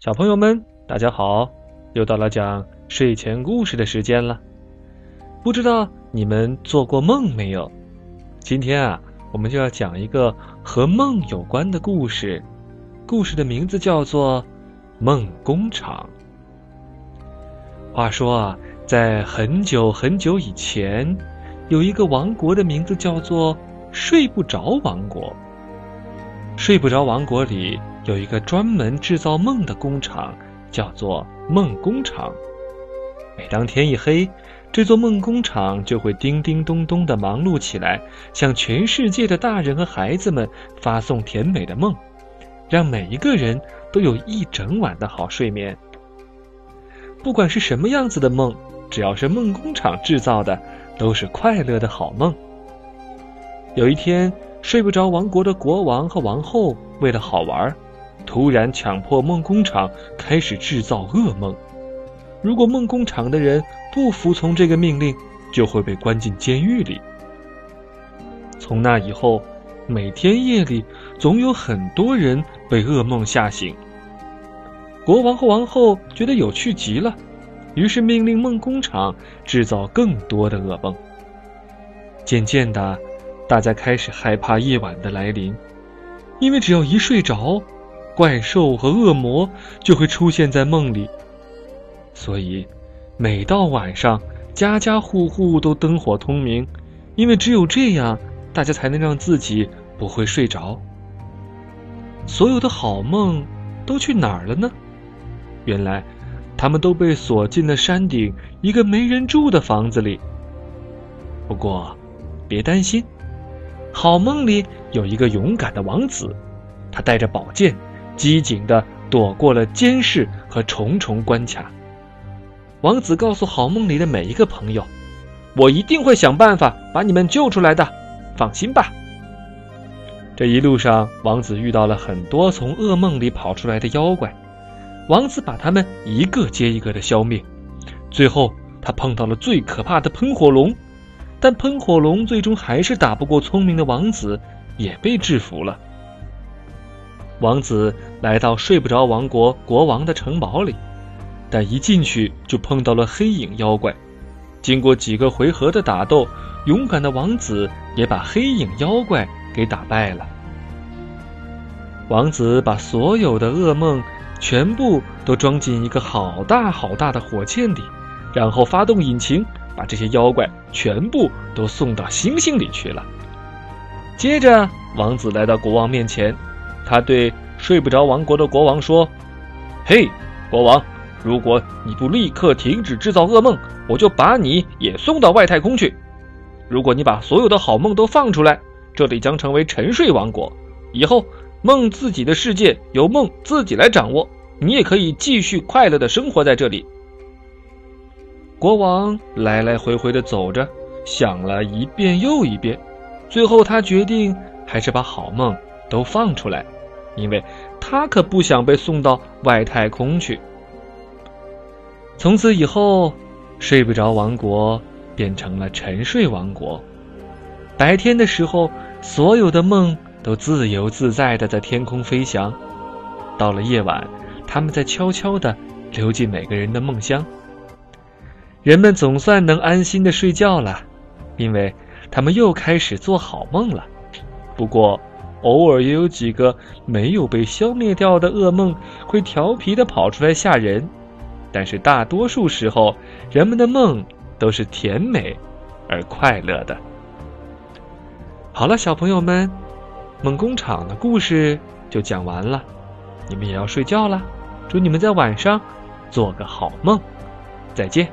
小朋友们，大家好！又到了讲睡前故事的时间了。不知道你们做过梦没有？今天啊，我们就要讲一个和梦有关的故事。故事的名字叫做《梦工厂》。话说啊，在很久很久以前，有一个王国的名字叫做睡不着王国。睡不着王国里。有一个专门制造梦的工厂，叫做梦工厂。每当天一黑，这座梦工厂就会叮叮咚咚的忙碌起来，向全世界的大人和孩子们发送甜美的梦，让每一个人都有一整晚的好睡眠。不管是什么样子的梦，只要是梦工厂制造的，都是快乐的好梦。有一天，睡不着王国的国王和王后为了好玩。突然强迫梦工厂开始制造噩梦，如果梦工厂的人不服从这个命令，就会被关进监狱里。从那以后，每天夜里总有很多人被噩梦吓醒。国王和王后觉得有趣极了，于是命令梦工厂制造更多的噩梦。渐渐的，大家开始害怕夜晚的来临，因为只要一睡着。怪兽和恶魔就会出现在梦里，所以每到晚上，家家户户都灯火通明，因为只有这样，大家才能让自己不会睡着。所有的好梦都去哪儿了呢？原来，他们都被锁进了山顶一个没人住的房子里。不过，别担心，好梦里有一个勇敢的王子，他带着宝剑。机警的躲过了监视和重重关卡。王子告诉好梦里的每一个朋友：“我一定会想办法把你们救出来的，放心吧。”这一路上，王子遇到了很多从噩梦里跑出来的妖怪，王子把他们一个接一个的消灭。最后，他碰到了最可怕的喷火龙，但喷火龙最终还是打不过聪明的王子，也被制服了。王子来到睡不着王国国王的城堡里，但一进去就碰到了黑影妖怪。经过几个回合的打斗，勇敢的王子也把黑影妖怪给打败了。王子把所有的噩梦全部都装进一个好大好大的火箭里，然后发动引擎，把这些妖怪全部都送到星星里去了。接着，王子来到国王面前。他对睡不着王国的国王说：“嘿，国王，如果你不立刻停止制造噩梦，我就把你也送到外太空去。如果你把所有的好梦都放出来，这里将成为沉睡王国。以后梦自己的世界由梦自己来掌握，你也可以继续快乐的生活在这里。”国王来来回回的走着，想了一遍又一遍，最后他决定还是把好梦。都放出来，因为他可不想被送到外太空去。从此以后，睡不着王国变成了沉睡王国。白天的时候，所有的梦都自由自在的在天空飞翔；到了夜晚，他们在悄悄的流进每个人的梦乡。人们总算能安心的睡觉了，因为他们又开始做好梦了。不过，偶尔也有几个没有被消灭掉的噩梦会调皮的跑出来吓人，但是大多数时候，人们的梦都是甜美而快乐的。好了，小朋友们，梦工厂的故事就讲完了，你们也要睡觉了。祝你们在晚上做个好梦，再见。